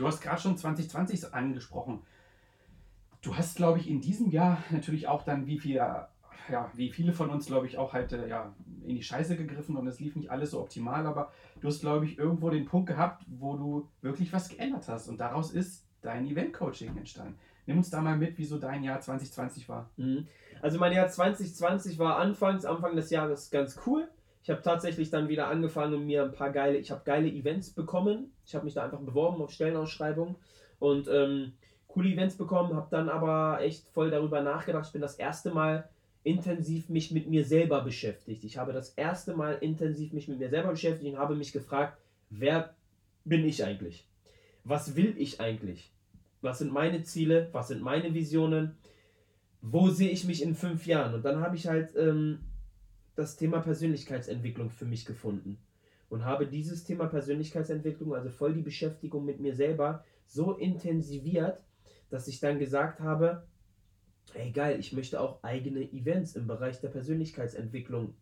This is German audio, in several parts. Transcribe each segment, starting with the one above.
Du hast gerade schon 2020 angesprochen. Du hast, glaube ich, in diesem Jahr natürlich auch dann, wie viel, ja, wie viele von uns, glaube ich, auch halt äh, ja, in die Scheiße gegriffen und es lief nicht alles so optimal, aber du hast, glaube ich, irgendwo den Punkt gehabt, wo du wirklich was geändert hast und daraus ist dein Event-Coaching entstanden. Nimm uns da mal mit, wie so dein Jahr 2020 war. Mhm. Also mein Jahr 2020 war anfangs, Anfang des Jahres ganz cool. Ich habe tatsächlich dann wieder angefangen und mir ein paar geile, ich habe geile Events bekommen. Ich habe mich da einfach beworben auf Stellenausschreibungen und ähm, coole Events bekommen, habe dann aber echt voll darüber nachgedacht. Ich bin das erste Mal intensiv mich mit mir selber beschäftigt. Ich habe das erste Mal intensiv mich mit mir selber beschäftigt und habe mich gefragt, wer bin ich eigentlich? Was will ich eigentlich? Was sind meine Ziele? Was sind meine Visionen? Wo sehe ich mich in fünf Jahren? Und dann habe ich halt ähm, das Thema Persönlichkeitsentwicklung für mich gefunden und habe dieses Thema Persönlichkeitsentwicklung, also voll die Beschäftigung mit mir selber, so intensiviert, dass ich dann gesagt habe, ey geil, ich möchte auch eigene Events im Bereich der Persönlichkeitsentwicklung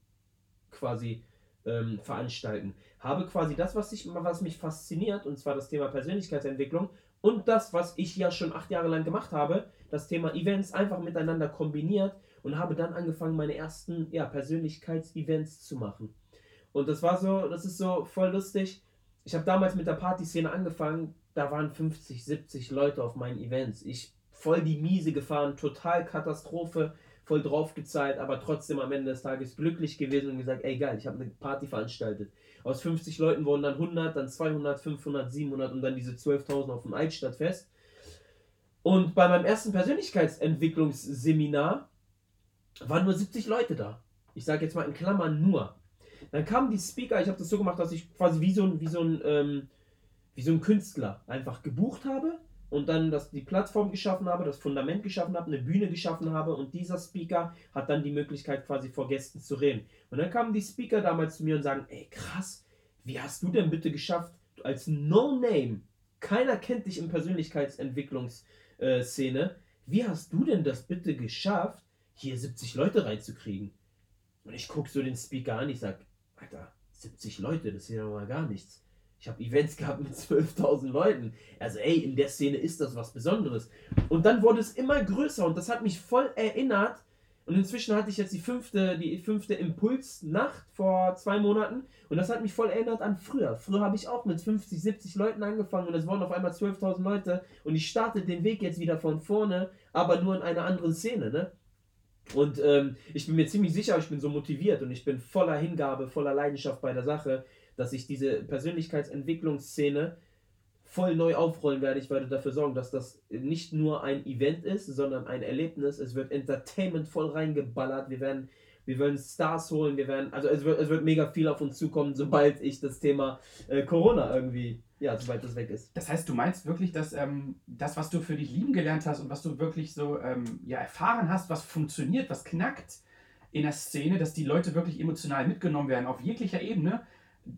quasi ähm, veranstalten. Habe quasi das, was, ich, was mich fasziniert, und zwar das Thema Persönlichkeitsentwicklung und das, was ich ja schon acht Jahre lang gemacht habe, das Thema Events einfach miteinander kombiniert und habe dann angefangen, meine ersten ja, Persönlichkeitsevents zu machen. Und das war so, das ist so voll lustig. Ich habe damals mit der Partyszene angefangen, da waren 50, 70 Leute auf meinen Events. Ich voll die Miese gefahren, total Katastrophe, voll drauf gezahlt, aber trotzdem am Ende des Tages glücklich gewesen und gesagt, ey geil, ich habe eine Party veranstaltet. Aus 50 Leuten wurden dann 100, dann 200, 500, 700 und dann diese 12.000 auf dem Altstadtfest. Und bei meinem ersten Persönlichkeitsentwicklungsseminar waren nur 70 Leute da. Ich sage jetzt mal in Klammern nur. Dann kamen die Speaker, ich habe das so gemacht, dass ich quasi wie so ein, wie so ein, ähm, wie so ein Künstler einfach gebucht habe und dann das, die Plattform geschaffen habe, das Fundament geschaffen habe, eine Bühne geschaffen habe und dieser Speaker hat dann die Möglichkeit quasi vor Gästen zu reden. Und dann kamen die Speaker damals zu mir und sagen, ey krass, wie hast du denn bitte geschafft, als No-Name, keiner kennt dich in Persönlichkeitsentwicklungsszene, wie hast du denn das bitte geschafft, hier 70 Leute reinzukriegen. Und ich gucke so den Speaker an, ich sag, Alter, 70 Leute, das ist ja mal gar nichts. Ich habe Events gehabt mit 12.000 Leuten. Also ey, in der Szene ist das was Besonderes. Und dann wurde es immer größer und das hat mich voll erinnert. Und inzwischen hatte ich jetzt die fünfte, die fünfte Impulsnacht vor zwei Monaten und das hat mich voll erinnert an früher. Früher habe ich auch mit 50, 70 Leuten angefangen und es waren auf einmal 12.000 Leute und ich starte den Weg jetzt wieder von vorne, aber nur in einer anderen Szene, ne? Und ähm, ich bin mir ziemlich sicher, ich bin so motiviert und ich bin voller Hingabe, voller Leidenschaft bei der Sache, dass ich diese Persönlichkeitsentwicklungsszene voll neu aufrollen werde. Ich werde dafür sorgen, dass das nicht nur ein Event ist, sondern ein Erlebnis. Es wird Entertainment voll reingeballert. Wir werden, wir werden Stars holen. Wir werden, also es wird, es wird mega viel auf uns zukommen, sobald ich das Thema äh, Corona irgendwie ja, sobald das weg ist. Das heißt, du meinst wirklich, dass ähm, das, was du für dich lieben gelernt hast und was du wirklich so ähm, ja, erfahren hast, was funktioniert, was knackt in der Szene, dass die Leute wirklich emotional mitgenommen werden, auf jeglicher Ebene.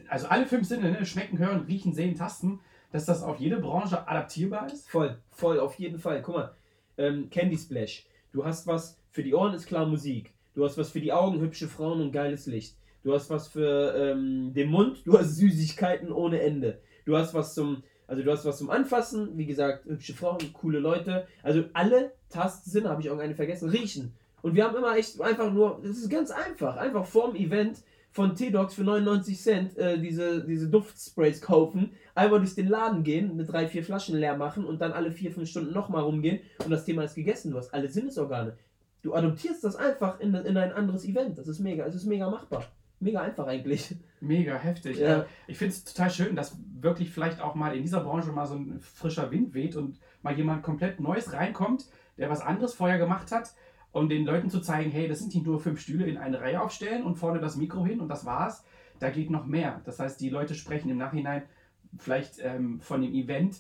Also alle fünf Sinne, ne? schmecken, hören, riechen, sehen, tasten, dass das auf jede Branche adaptierbar ist? Voll, voll, auf jeden Fall. Guck mal, ähm, Candy Splash. Du hast was, für die Ohren ist klar Musik. Du hast was für die Augen, hübsche Frauen und geiles Licht. Du hast was für ähm, den Mund, du hast Süßigkeiten ohne Ende. Du hast was zum, also du hast was zum Anfassen, wie gesagt, hübsche Frauen, coole Leute. Also alle Tastsinn, habe ich auch eine vergessen, riechen. Und wir haben immer echt einfach nur, das ist ganz einfach, einfach vorm Event von T-Docs für 99 Cent äh, diese, diese Duftsprays kaufen, einmal durch den Laden gehen, mit drei, vier Flaschen leer machen und dann alle vier, fünf Stunden nochmal rumgehen und das Thema ist gegessen. Du hast alle Sinnesorgane. Du adoptierst das einfach in, in ein anderes Event. Das ist mega, es ist mega machbar mega einfach eigentlich. Mega heftig. Ja. Äh, ich finde es total schön, dass wirklich vielleicht auch mal in dieser Branche mal so ein frischer Wind weht und mal jemand komplett Neues reinkommt, der was anderes vorher gemacht hat, um den Leuten zu zeigen, hey, das sind nicht nur fünf Stühle in eine Reihe aufstellen und vorne das Mikro hin und das war's. Da geht noch mehr. Das heißt, die Leute sprechen im Nachhinein vielleicht ähm, von dem Event,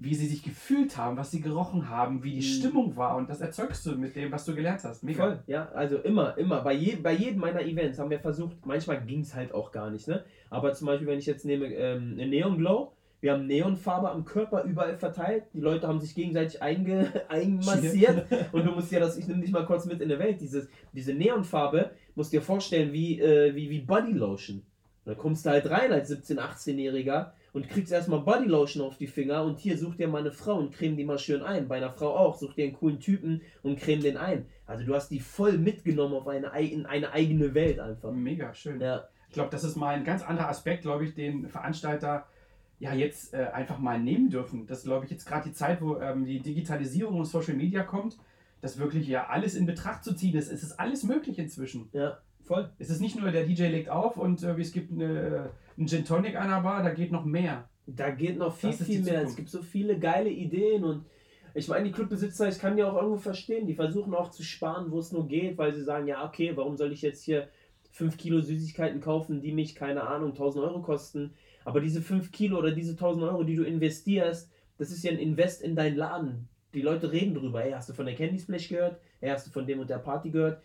wie sie sich gefühlt haben, was sie gerochen haben, wie die mhm. Stimmung war und das erzeugst du mit dem, was du gelernt hast. Mega. Voll, ja, also immer, immer. Bei, je, bei jedem meiner Events haben wir versucht, manchmal ging es halt auch gar nicht, ne? Aber zum Beispiel, wenn ich jetzt nehme ähm, Neon Glow, wir haben Neonfarbe am Körper überall verteilt. Die Leute haben sich gegenseitig einge, einmassiert. und du musst dir das, ich nehme dich mal kurz mit in der Welt. Dieses, diese Neonfarbe musst dir vorstellen wie, äh, wie, wie Body Lotion. Da kommst du halt rein als 17-, 18-Jähriger und kriegst erstmal Bodylotion auf die Finger und hier such dir mal eine Frau und creme die mal schön ein. Bei einer Frau auch, such dir einen coolen Typen und creme den ein. Also du hast die voll mitgenommen auf eine, in eine eigene Welt einfach. Mega schön. Ja. Ich glaube, das ist mal ein ganz anderer Aspekt, glaube ich, den Veranstalter ja jetzt äh, einfach mal nehmen dürfen. Das ist, glaube ich, jetzt gerade die Zeit, wo ähm, die Digitalisierung und Social Media kommt, das wirklich ja alles in Betracht zu ziehen ist. Es ist alles möglich inzwischen. Ja, voll. Es ist nicht nur der DJ legt auf und äh, es gibt eine, einen Gin Tonic an der Bar, da geht noch mehr. Da geht noch viel, viel mehr. Es gibt so viele geile Ideen und ich meine, die Clubbesitzer, ich kann die auch irgendwo verstehen, die versuchen auch zu sparen, wo es nur geht, weil sie sagen, ja, okay, warum soll ich jetzt hier 5 Kilo Süßigkeiten kaufen, die mich, keine Ahnung, 1000 Euro kosten. Aber diese 5 Kilo oder diese 1000 Euro, die du investierst, das ist ja ein Invest in deinen Laden. Die Leute reden drüber. Hey, hast du von der Candy Splash gehört? Hey, hast du von dem und der Party gehört?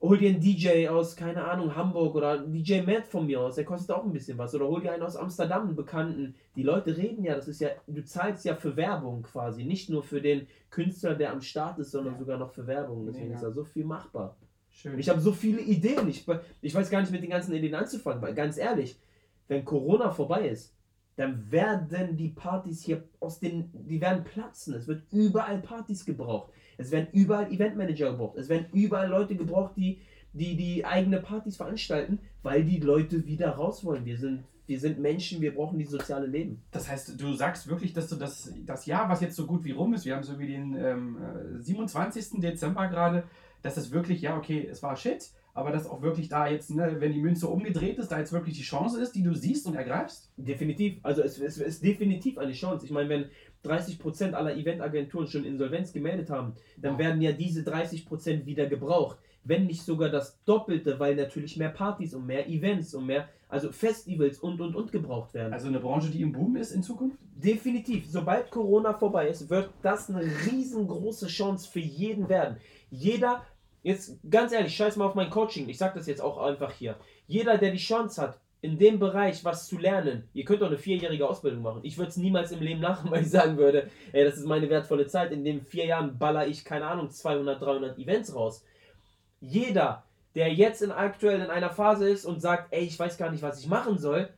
Hol dir einen DJ aus, keine Ahnung, Hamburg oder DJ Matt von mir aus, der kostet auch ein bisschen was. Oder hol dir einen aus Amsterdam, einen Bekannten. Die Leute reden ja, das ist ja, du zahlst ja für Werbung quasi. Nicht nur für den Künstler, der am Start ist, sondern ja. sogar noch für Werbung. Deswegen ja. ist da so viel machbar. Schön. Ich habe so viele Ideen. Ich, ich weiß gar nicht mit den ganzen Ideen anzufangen, weil ganz ehrlich, wenn Corona vorbei ist, dann werden die Partys hier aus den, die werden platzen. Es wird überall Partys gebraucht. Es werden überall Eventmanager gebraucht. Es werden überall Leute gebraucht, die, die die eigene Partys veranstalten, weil die Leute wieder raus wollen. Wir sind, wir sind Menschen, wir brauchen dieses soziale Leben. Das heißt, du sagst wirklich, dass du das, das Jahr, was jetzt so gut wie rum ist, wir haben so wie den ähm, 27. Dezember gerade, dass es wirklich, ja, okay, es war Shit, aber dass auch wirklich da jetzt, ne, wenn die Münze umgedreht ist, da jetzt wirklich die Chance ist, die du siehst und ergreifst? Definitiv. Also es, es ist definitiv eine Chance. Ich meine, wenn 30% aller Eventagenturen schon Insolvenz gemeldet haben, dann wow. werden ja diese 30% wieder gebraucht. Wenn nicht sogar das Doppelte, weil natürlich mehr Partys und mehr Events und mehr, also Festivals und und und gebraucht werden. Also eine Branche, die im Boom ist in Zukunft? Definitiv. Sobald Corona vorbei ist, wird das eine riesengroße Chance für jeden werden. Jeder Jetzt ganz ehrlich, scheiß mal auf mein Coaching. Ich sag das jetzt auch einfach hier. Jeder, der die Chance hat, in dem Bereich was zu lernen, ihr könnt doch eine vierjährige Ausbildung machen. Ich würde es niemals im Leben machen, weil ich sagen würde, ey, das ist meine wertvolle Zeit. In den vier Jahren baller ich, keine Ahnung, 200, 300 Events raus. Jeder, der jetzt in aktuell in einer Phase ist und sagt, ey, ich weiß gar nicht, was ich machen soll,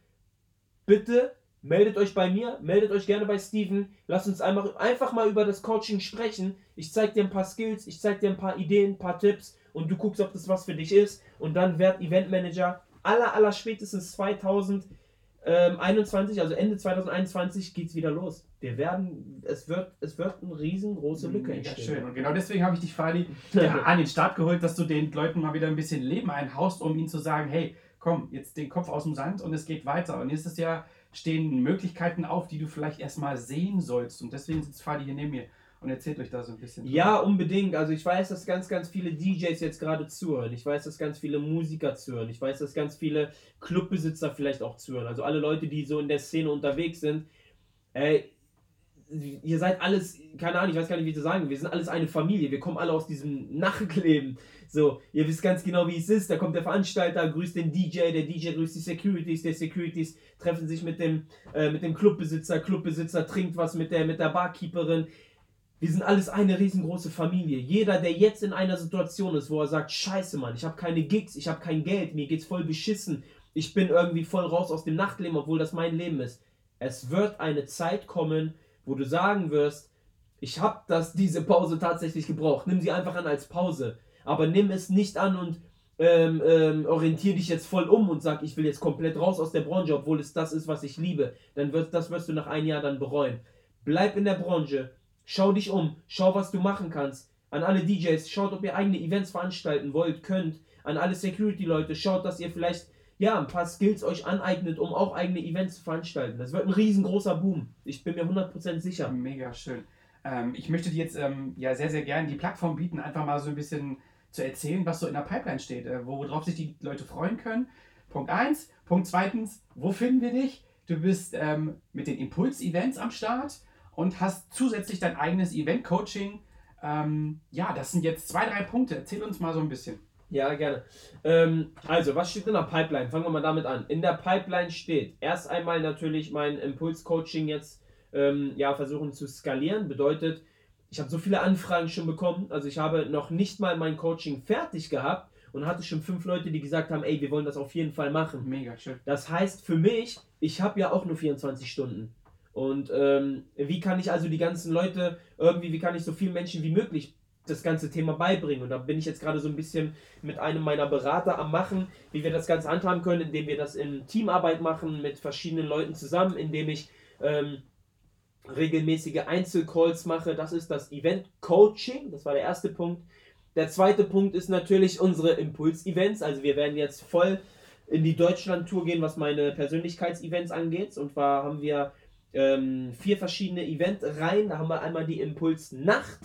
bitte Meldet euch bei mir, meldet euch gerne bei Steven. Lasst uns einfach, einfach mal über das Coaching sprechen. Ich zeige dir ein paar Skills, ich zeige dir ein paar Ideen, ein paar Tipps und du guckst, ob das was für dich ist. Und dann werd Eventmanager. Aller, aller spätestens 2021, also Ende 2021 geht es wieder los. Wir werden, es wird, es wird eine riesengroße Lücke entstehen. schön. Und genau deswegen habe ich dich, Fadi, ja, an den Start geholt, dass du den Leuten mal wieder ein bisschen Leben einhaust, um ihnen zu sagen, hey, komm, jetzt den Kopf aus dem Sand und es geht weiter. Und jetzt ist ja stehen Möglichkeiten auf, die du vielleicht erstmal sehen sollst. Und deswegen sitzt Fadi hier neben mir und erzählt euch da so ein bisschen. Ja, unbedingt. Also ich weiß, dass ganz, ganz viele DJs jetzt gerade zuhören. Ich weiß, dass ganz viele Musiker zuhören. Ich weiß, dass ganz viele Clubbesitzer vielleicht auch zuhören. Also alle Leute, die so in der Szene unterwegs sind. Ey, ihr seid alles, keine Ahnung, ich weiß gar nicht, wie zu sagen, wir sind alles eine Familie, wir kommen alle aus diesem Nachtleben. So, ihr wisst ganz genau, wie es ist. Da kommt der Veranstalter, grüßt den DJ, der DJ grüßt die Securities, der Securities treffen sich mit dem, äh, mit dem Clubbesitzer, Clubbesitzer trinkt was mit der, mit der Barkeeperin. Wir sind alles eine riesengroße Familie. Jeder, der jetzt in einer Situation ist, wo er sagt, scheiße Mann, ich habe keine Gigs, ich habe kein Geld, mir geht's voll beschissen, ich bin irgendwie voll raus aus dem Nachtleben, obwohl das mein Leben ist. Es wird eine Zeit kommen, wo du sagen wirst, ich habe das diese Pause tatsächlich gebraucht. Nimm sie einfach an als Pause, aber nimm es nicht an und ähm, ähm, orientiere dich jetzt voll um und sag, ich will jetzt komplett raus aus der Branche, obwohl es das ist, was ich liebe. Dann wird das wirst du nach einem Jahr dann bereuen. Bleib in der Branche, schau dich um, schau, was du machen kannst. An alle DJs, schaut, ob ihr eigene Events veranstalten wollt, könnt. An alle Security-Leute, schaut, dass ihr vielleicht ja, ein paar Skills euch aneignet, um auch eigene Events zu veranstalten. Das wird ein riesengroßer Boom. Ich bin mir 100% sicher. Mega schön. Ähm, ich möchte dir jetzt ähm, ja sehr, sehr gerne die Plattform bieten, einfach mal so ein bisschen zu erzählen, was so in der Pipeline steht, äh, worauf sich die Leute freuen können. Punkt 1. Punkt 2. Wo finden wir dich? Du bist ähm, mit den Impuls-Events am Start und hast zusätzlich dein eigenes Event-Coaching. Ähm, ja, das sind jetzt zwei, drei Punkte. Erzähl uns mal so ein bisschen. Ja, gerne. Ähm, also, was steht in der Pipeline? Fangen wir mal damit an. In der Pipeline steht erst einmal natürlich mein Impuls-Coaching jetzt ähm, ja, versuchen zu skalieren. Bedeutet, ich habe so viele Anfragen schon bekommen. Also, ich habe noch nicht mal mein Coaching fertig gehabt und hatte schon fünf Leute, die gesagt haben, ey, wir wollen das auf jeden Fall machen. Mega schön. Das heißt für mich, ich habe ja auch nur 24 Stunden. Und ähm, wie kann ich also die ganzen Leute irgendwie, wie kann ich so vielen Menschen wie möglich das ganze Thema beibringen? Und da bin ich jetzt gerade so ein bisschen mit einem meiner Berater am Machen, wie wir das Ganze handhaben können, indem wir das in Teamarbeit machen mit verschiedenen Leuten zusammen, indem ich ähm, regelmäßige Einzelcalls mache. Das ist das Event Coaching. Das war der erste Punkt. Der zweite Punkt ist natürlich unsere Impuls-Events. Also wir werden jetzt voll in die Deutschland-Tour gehen, was meine Persönlichkeitsevents angeht. Und zwar haben wir ähm, vier verschiedene Eventreihen. Da haben wir einmal die Impuls-Nacht.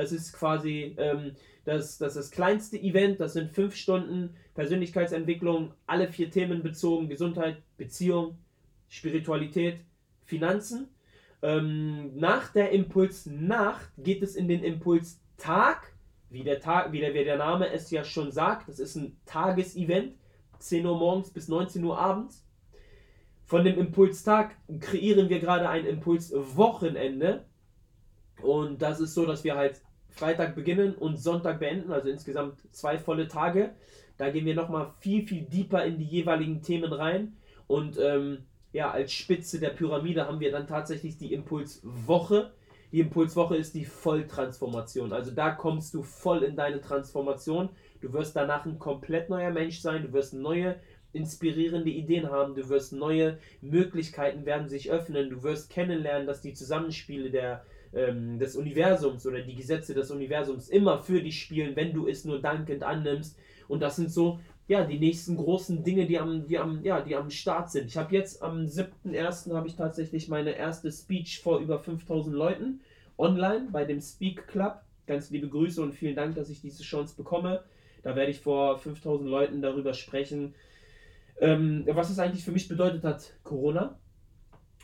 Das ist quasi ähm, das, das, das kleinste Event. Das sind fünf Stunden Persönlichkeitsentwicklung, alle vier Themen bezogen: Gesundheit, Beziehung, Spiritualität, Finanzen. Ähm, nach der Impuls-Nacht geht es in den Impuls-Tag wie der, Tag, wie der, wie der Name es ja schon sagt, das ist ein Tagesevent, 10 Uhr morgens bis 19 Uhr abends. Von dem Impulstag kreieren wir gerade ein Impulswochenende. Und das ist so, dass wir halt Freitag beginnen und Sonntag beenden, also insgesamt zwei volle Tage. Da gehen wir nochmal viel, viel deeper in die jeweiligen Themen rein. Und ähm, ja, als Spitze der Pyramide haben wir dann tatsächlich die Impulswoche die Impulswoche ist die Volltransformation. Also da kommst du voll in deine Transformation. Du wirst danach ein komplett neuer Mensch sein. Du wirst neue inspirierende Ideen haben. Du wirst neue Möglichkeiten werden sich öffnen. Du wirst kennenlernen, dass die Zusammenspiele der, ähm, des Universums oder die Gesetze des Universums immer für dich spielen, wenn du es nur dankend annimmst. Und das sind so ja, die nächsten großen Dinge, die am, die am, ja, die am Start sind. Ich habe jetzt am 7.1. habe ich tatsächlich meine erste Speech vor über 5000 Leuten online bei dem Speak Club. Ganz liebe Grüße und vielen Dank, dass ich diese Chance bekomme. Da werde ich vor 5000 Leuten darüber sprechen, ähm, was es eigentlich für mich bedeutet hat, Corona.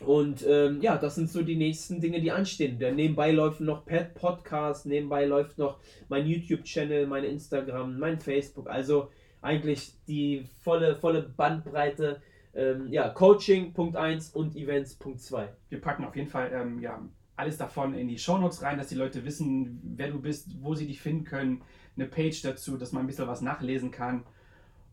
Und ähm, ja, das sind so die nächsten Dinge, die anstehen. Denn nebenbei läuft noch Podcast, nebenbei läuft noch mein YouTube-Channel, mein Instagram, mein Facebook. Also eigentlich die volle, volle Bandbreite. Ähm, ja, Coaching Punkt 1 und Events Punkt 2. Wir packen auf jeden Fall ähm, ja, alles davon in die Shownotes rein, dass die Leute wissen, wer du bist, wo sie dich finden können. Eine Page dazu, dass man ein bisschen was nachlesen kann.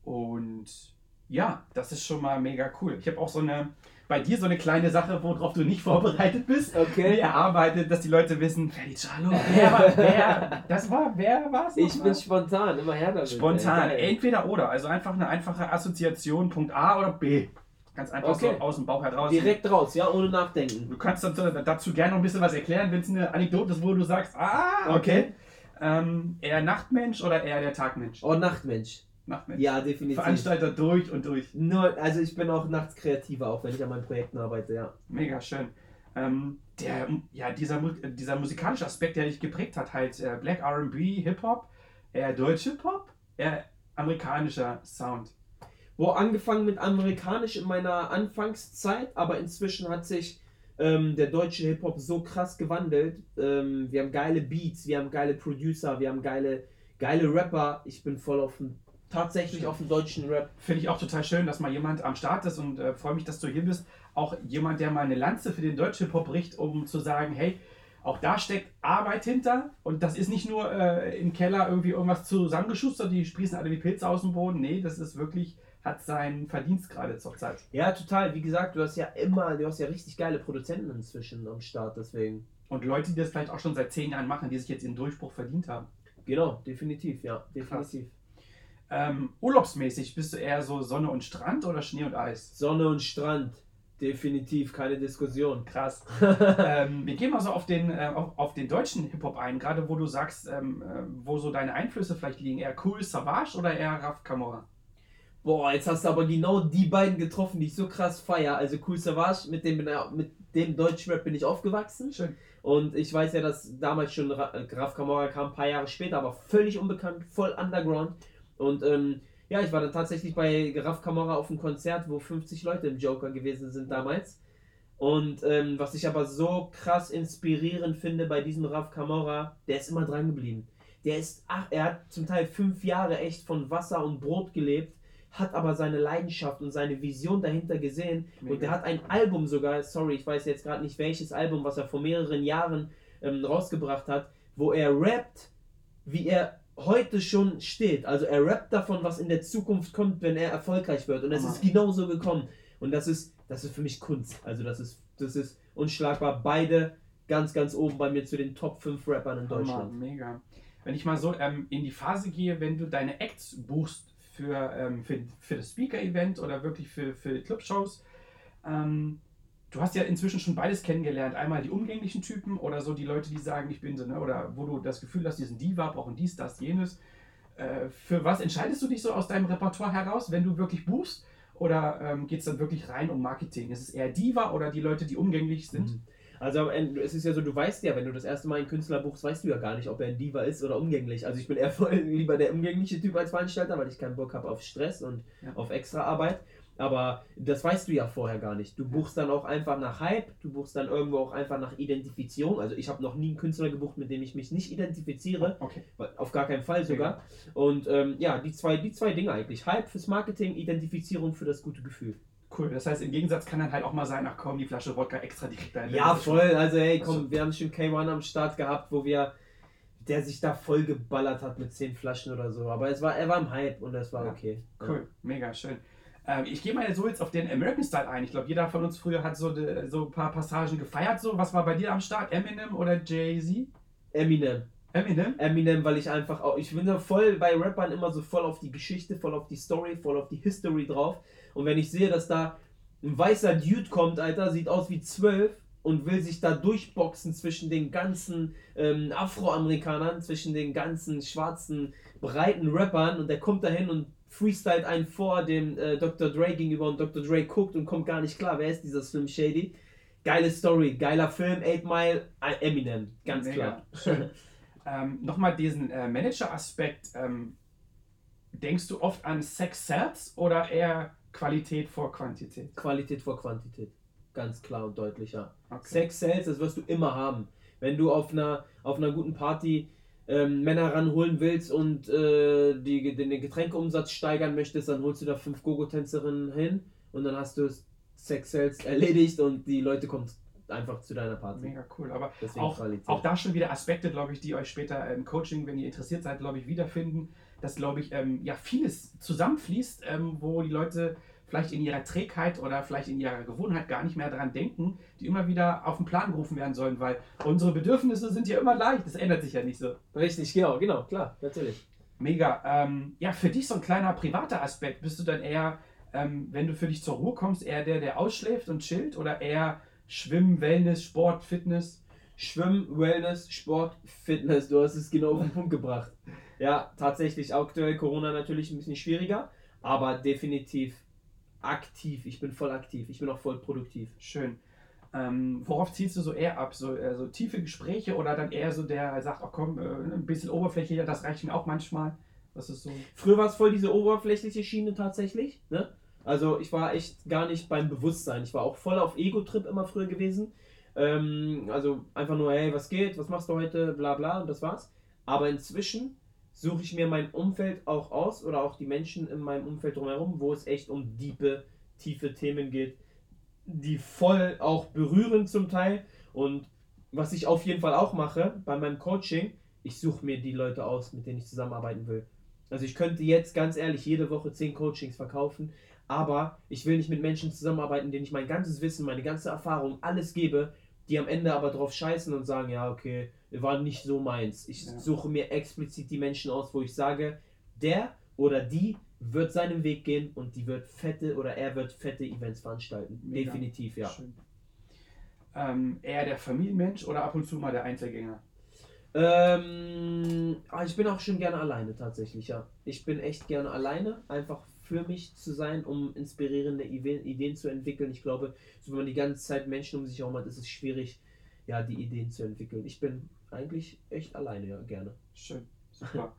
Und ja, das ist schon mal mega cool. Ich habe auch so eine, bei dir so eine kleine Sache, worauf du nicht vorbereitet bist. Okay. Erarbeitet, dass die Leute wissen, Feliciano, wer war, wer, das war, wer war es? Ich bin spontan, immer her damit. Spontan, ey, entweder oder. Also einfach eine einfache Assoziation, Punkt A oder B. Ganz einfach okay. so aus dem Bauch heraus. Direkt raus, ja, ohne nachdenken. Du kannst dazu gerne noch ein bisschen was erklären, wenn es eine Anekdote ist, wo du sagst, ah, okay. okay. Ähm, eher Nachtmensch oder eher der Tagmensch? Oh, Nachtmensch. Nachtmensch. Ja, definitiv. Veranstalter durch und durch. Nur, also ich bin auch nachts kreativer, auch wenn ich an meinen Projekten arbeite, ja. Mega schön. Ähm, der, ja, dieser, dieser musikalische Aspekt, der dich geprägt hat, halt äh, Black RB, Hip-Hop, eher deutsch Hip-Hop, eher amerikanischer Sound. Wo angefangen mit amerikanisch in meiner Anfangszeit, aber inzwischen hat sich ähm, der deutsche Hip-Hop so krass gewandelt. Ähm, wir haben geile Beats, wir haben geile Producer, wir haben geile, geile Rapper. Ich bin voll auf dem tatsächlich auf dem deutschen Rap. Finde ich auch total schön, dass mal jemand am Start ist und äh, freue mich, dass du hier bist. Auch jemand, der mal eine Lanze für den deutschen Hip-Hop bricht, um zu sagen, hey, auch da steckt Arbeit hinter und das ist nicht nur äh, im Keller irgendwie irgendwas zusammengeschustert, die sprießen alle wie Pilze aus dem Boden. Nee, das ist wirklich, hat seinen Verdienst gerade zur Zeit. Ja, total. Wie gesagt, du hast ja immer, du hast ja richtig geile Produzenten inzwischen am Start, deswegen. Und Leute, die das vielleicht auch schon seit zehn Jahren machen, die sich jetzt ihren Durchbruch verdient haben. Genau, definitiv, ja, definitiv. Krass. Ähm, urlaubsmäßig bist du eher so Sonne und Strand oder Schnee und Eis? Sonne und Strand. Definitiv, keine Diskussion. Krass. ähm, wir gehen mal so auf den, äh, auf, auf, den deutschen Hip-Hop ein, gerade wo du sagst, ähm, äh, wo so deine Einflüsse vielleicht liegen. Eher Cool Savage oder eher Raf Camora? Boah, jetzt hast du aber genau die beiden getroffen, die ich so krass feier. Also Cool Savage, mit dem, mit dem Deutschrap bin ich aufgewachsen. Schön. Und ich weiß ja, dass damals schon Graf Camorra kam, ein paar Jahre später, aber völlig unbekannt, voll underground. Und ähm, ja, ich war dann tatsächlich bei Graf Camorra auf einem Konzert, wo 50 Leute im Joker gewesen sind damals. Und ähm, was ich aber so krass inspirierend finde bei diesem Raf Camorra, der ist immer dran geblieben. Der ist, ach, er hat zum Teil fünf Jahre echt von Wasser und Brot gelebt, hat aber seine Leidenschaft und seine Vision dahinter gesehen. Mega. Und der hat ein Album sogar, sorry, ich weiß jetzt gerade nicht welches Album, was er vor mehreren Jahren ähm, rausgebracht hat, wo er rappt, wie er heute schon steht. Also er rappt davon, was in der Zukunft kommt, wenn er erfolgreich wird. Und es ist genauso gekommen. Und das ist, das ist für mich Kunst. Also das ist, das ist unschlagbar. Beide ganz, ganz oben bei mir zu den Top 5 Rappern in Deutschland. Hammer, mega. Wenn ich mal so ähm, in die Phase gehe, wenn du deine Acts buchst für, ähm, für, für das Speaker-Event oder wirklich für, für Clubshows, ähm, du hast ja inzwischen schon beides kennengelernt. Einmal die umgänglichen Typen oder so die Leute, die sagen, ich bin so, ne, oder wo du das Gefühl hast, die sind Diva, brauchen dies, das, jenes. Äh, für was entscheidest du dich so aus deinem Repertoire heraus, wenn du wirklich buchst? Oder ähm, geht es dann wirklich rein um Marketing? Ist es eher Diva oder die Leute, die umgänglich sind? Mhm. Also es ist ja so, du weißt ja, wenn du das erste Mal einen Künstler buchst, weißt du ja gar nicht, ob er ein Diva ist oder umgänglich. Also ich bin eher voll lieber der umgängliche Typ als Veranstalter, weil ich keinen Bock habe auf Stress und ja. auf extra Arbeit. Aber das weißt du ja vorher gar nicht. Du buchst dann auch einfach nach Hype, du buchst dann irgendwo auch einfach nach Identifizierung. Also ich habe noch nie einen Künstler gebucht, mit dem ich mich nicht identifiziere. Okay. Auf gar keinen Fall sogar. Und ähm, ja, die zwei, die zwei Dinge eigentlich. Hype fürs Marketing, Identifizierung für das gute Gefühl. Cool, das heißt, im Gegensatz kann dann halt auch mal sein, ach komm, die Flasche Wodka extra direkt da. Ja, voll. Also, hey, komm, also. wir haben schon K1 am Start gehabt, wo wir, der sich da voll geballert hat mit 10 Flaschen oder so. Aber es war, er war im Hype und das war ja. okay. Cool, ja. mega schön. Ähm, ich gehe mal so jetzt auf den American Style ein. Ich glaube, jeder von uns früher hat so, de, so ein paar Passagen gefeiert. So. Was war bei dir am Start? Eminem oder Jay-Z? Eminem. Eminem? Eminem, weil ich einfach auch, ich bin da voll bei Rappern immer so voll auf die Geschichte, voll auf die Story, voll auf die History drauf. Und wenn ich sehe, dass da ein weißer Dude kommt, Alter, sieht aus wie zwölf und will sich da durchboxen zwischen den ganzen ähm, Afroamerikanern, zwischen den ganzen schwarzen, breiten Rappern und der kommt dahin und freestylt einen vor dem äh, Dr. Dre gegenüber und Dr. Dre guckt und kommt gar nicht klar, wer ist dieser Slim Shady. Geile Story, geiler Film, 8 Mile, äh, Eminem, ganz Mega. klar. ähm, Nochmal diesen äh, Manager-Aspekt. Ähm, denkst du oft an Sex Sales oder eher Qualität vor Quantität? Qualität vor Quantität. Ganz klar und deutlich, ja. Okay. Sex Sales, das wirst du immer haben. Wenn du auf einer, auf einer guten Party ähm, Männer ranholen willst und äh, die, den Getränkeumsatz steigern möchtest, dann holst du da fünf Gogo-Tänzerinnen hin und dann hast du Sex Sales erledigt und die Leute kommen einfach zu deiner Party. Mega cool. Aber auch, auch da schon wieder Aspekte, glaube ich, die euch später im Coaching, wenn ihr interessiert seid, glaube ich, wiederfinden, dass, glaube ich, ähm, ja vieles zusammenfließt, ähm, wo die Leute vielleicht in ihrer Trägheit oder vielleicht in ihrer Gewohnheit gar nicht mehr daran denken, die immer wieder auf den Plan gerufen werden sollen, weil unsere Bedürfnisse sind ja immer leicht, das ändert sich ja nicht so. Richtig, genau, genau, klar, natürlich. Mega. Ähm, ja, für dich so ein kleiner privater Aspekt, bist du dann eher, ähm, wenn du für dich zur Ruhe kommst, eher der, der ausschläft und chillt oder eher Schwimmen, Wellness, Sport, Fitness? Schwimmen, Wellness, Sport, Fitness, du hast es genau auf den Punkt gebracht. Ja, tatsächlich aktuell Corona natürlich ein bisschen schwieriger, aber definitiv aktiv. Ich bin voll aktiv. Ich bin auch voll produktiv. Schön. Ähm, worauf zielst du so eher ab? So, äh, so tiefe Gespräche oder dann eher so der sagt, ach komm, äh, ein bisschen oberflächlicher, das reicht mir auch manchmal. Was ist so? Früher war es voll diese oberflächliche Schiene tatsächlich. Ne? Also ich war echt gar nicht beim Bewusstsein. Ich war auch voll auf Ego-Trip immer früher gewesen. Ähm, also einfach nur, hey, was geht, was machst du heute, bla bla und das war's. Aber inzwischen suche ich mir mein Umfeld auch aus oder auch die Menschen in meinem Umfeld drumherum, wo es echt um diepe, tiefe Themen geht, die voll auch berühren zum Teil. Und was ich auf jeden Fall auch mache bei meinem Coaching, ich suche mir die Leute aus, mit denen ich zusammenarbeiten will. Also ich könnte jetzt ganz ehrlich jede Woche zehn Coachings verkaufen, aber ich will nicht mit Menschen zusammenarbeiten, denen ich mein ganzes Wissen, meine ganze Erfahrung, alles gebe, die am Ende aber drauf scheißen und sagen, ja, okay, war nicht so meins. Ich ja. suche mir explizit die Menschen aus, wo ich sage, der oder die wird seinen Weg gehen und die wird fette oder er wird fette Events veranstalten. Mega. Definitiv, ja. Ähm, eher der Familienmensch oder ab und zu mal der Einzelgänger? Ähm, ah, ich bin auch schon gerne alleine tatsächlich, ja. Ich bin echt gerne alleine, einfach für mich zu sein, um inspirierende Ideen zu entwickeln. Ich glaube, so wenn man die ganze Zeit Menschen um sich herum hat, ist es schwierig, ja, die Ideen zu entwickeln. Ich bin eigentlich echt alleine, ja, gerne. Schön, super.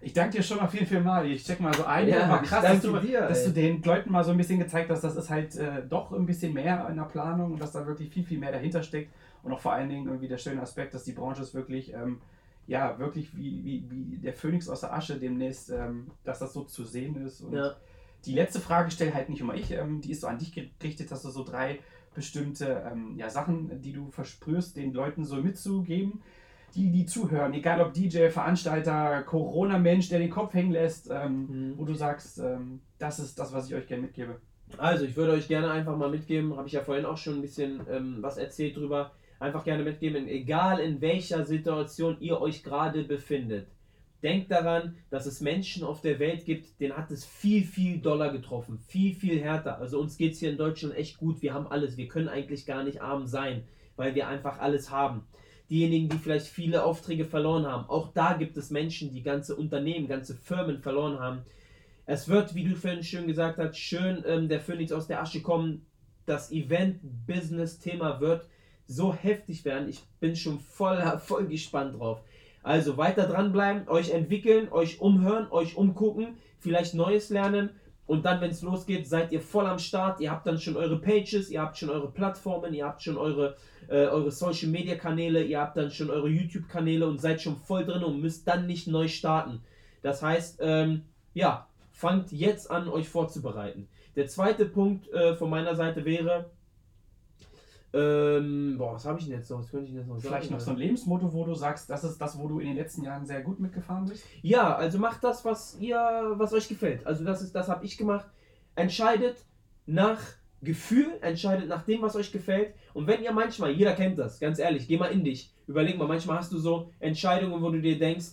Ich danke dir schon mal viel, viel mal. Ich check mal so ein. Ja, war krass, dass, du, dir, dass du, den Leuten mal so ein bisschen gezeigt hast, dass es halt äh, doch ein bisschen mehr in der Planung und dass da wirklich viel, viel mehr dahinter steckt. Und auch vor allen Dingen irgendwie der schöne Aspekt, dass die Branche es wirklich, ähm, ja, wirklich wie, wie, wie der Phönix aus der Asche demnächst, ähm, dass das so zu sehen ist. Und ja. Die letzte Frage stelle halt nicht immer ich, ähm, die ist so an dich gerichtet, dass du so drei bestimmte ähm, ja, Sachen, die du versprühst, den Leuten so mitzugeben die, die zuhören, egal ob DJ, Veranstalter, Corona-Mensch, der den Kopf hängen lässt, ähm, mhm. wo du sagst, ähm, das ist das, was ich euch gerne mitgebe? Also, ich würde euch gerne einfach mal mitgeben, habe ich ja vorhin auch schon ein bisschen ähm, was erzählt drüber, einfach gerne mitgeben, egal in welcher Situation ihr euch gerade befindet. Denkt daran, dass es Menschen auf der Welt gibt, denen hat es viel, viel doller getroffen, viel, viel härter. Also uns geht es hier in Deutschland echt gut, wir haben alles, wir können eigentlich gar nicht arm sein, weil wir einfach alles haben diejenigen, die vielleicht viele Aufträge verloren haben. Auch da gibt es Menschen, die ganze Unternehmen, ganze Firmen verloren haben. Es wird, wie du vorhin schön gesagt hast, schön ähm, der Phönix aus der Asche kommen. Das Event-Business-Thema wird so heftig werden. Ich bin schon voll, voll gespannt drauf. Also weiter dranbleiben, euch entwickeln, euch umhören, euch umgucken, vielleicht Neues lernen. Und dann, wenn es losgeht, seid ihr voll am Start. Ihr habt dann schon eure Pages, ihr habt schon eure Plattformen, ihr habt schon eure äh, eure Social Media Kanäle, ihr habt dann schon eure YouTube Kanäle und seid schon voll drin und müsst dann nicht neu starten. Das heißt, ähm, ja, fangt jetzt an, euch vorzubereiten. Der zweite Punkt äh, von meiner Seite wäre, ähm, boah, was habe ich denn jetzt noch? Was könnte ich denn jetzt noch Vielleicht noch so ein Lebensmotto, wo du sagst, das ist das, wo du in den letzten Jahren sehr gut mitgefahren bist? Ja, also macht das, was ihr, was euch gefällt. Also das ist, das habe ich gemacht. Entscheidet nach Gefühl entscheidet nach dem, was euch gefällt. Und wenn ihr manchmal, jeder kennt das, ganz ehrlich, geh mal in dich. Überleg mal, manchmal hast du so Entscheidungen, wo du dir denkst,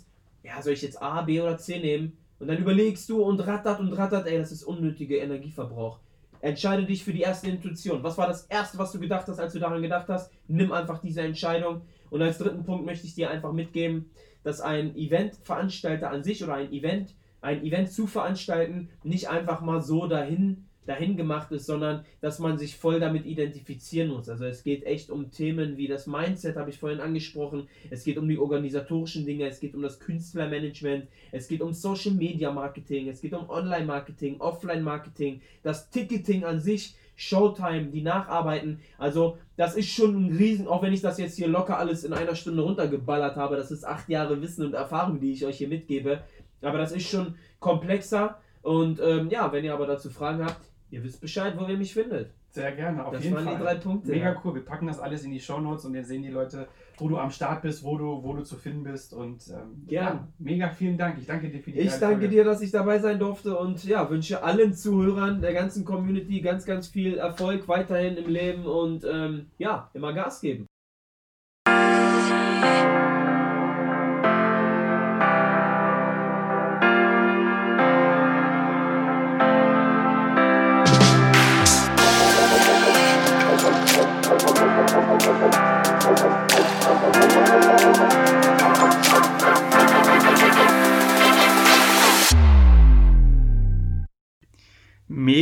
ja, soll ich jetzt A, B oder C nehmen? Und dann überlegst du und rattert und rattert, ey, das ist unnötiger Energieverbrauch. Entscheide dich für die erste Intuition. Was war das erste, was du gedacht hast, als du daran gedacht hast? Nimm einfach diese Entscheidung. Und als dritten Punkt möchte ich dir einfach mitgeben, dass ein Eventveranstalter an sich oder ein Event, ein Event zu veranstalten, nicht einfach mal so dahin dahin gemacht ist, sondern dass man sich voll damit identifizieren muss. Also es geht echt um Themen wie das Mindset, habe ich vorhin angesprochen. Es geht um die organisatorischen Dinge, es geht um das Künstlermanagement, es geht um Social Media Marketing, es geht um Online Marketing, Offline Marketing, das Ticketing an sich. Showtime, die Nacharbeiten. Also, das ist schon ein Riesen, auch wenn ich das jetzt hier locker alles in einer Stunde runtergeballert habe. Das ist acht Jahre Wissen und Erfahrung, die ich euch hier mitgebe. Aber das ist schon komplexer. Und ähm, ja, wenn ihr aber dazu Fragen habt, Ihr wisst Bescheid, wo ihr mich findet. Sehr gerne, auf das jeden Fall. Waren die drei Punkte. Mega cool. Wir packen das alles in die Show Notes und dann sehen die Leute, wo du am Start bist, wo du, wo du zu finden bist. Und ähm, ja, mega vielen Dank. Ich danke dir für die Ich danke Folge. dir, dass ich dabei sein durfte und ja, wünsche allen Zuhörern der ganzen Community ganz, ganz viel Erfolg weiterhin im Leben und ähm, ja, immer Gas geben.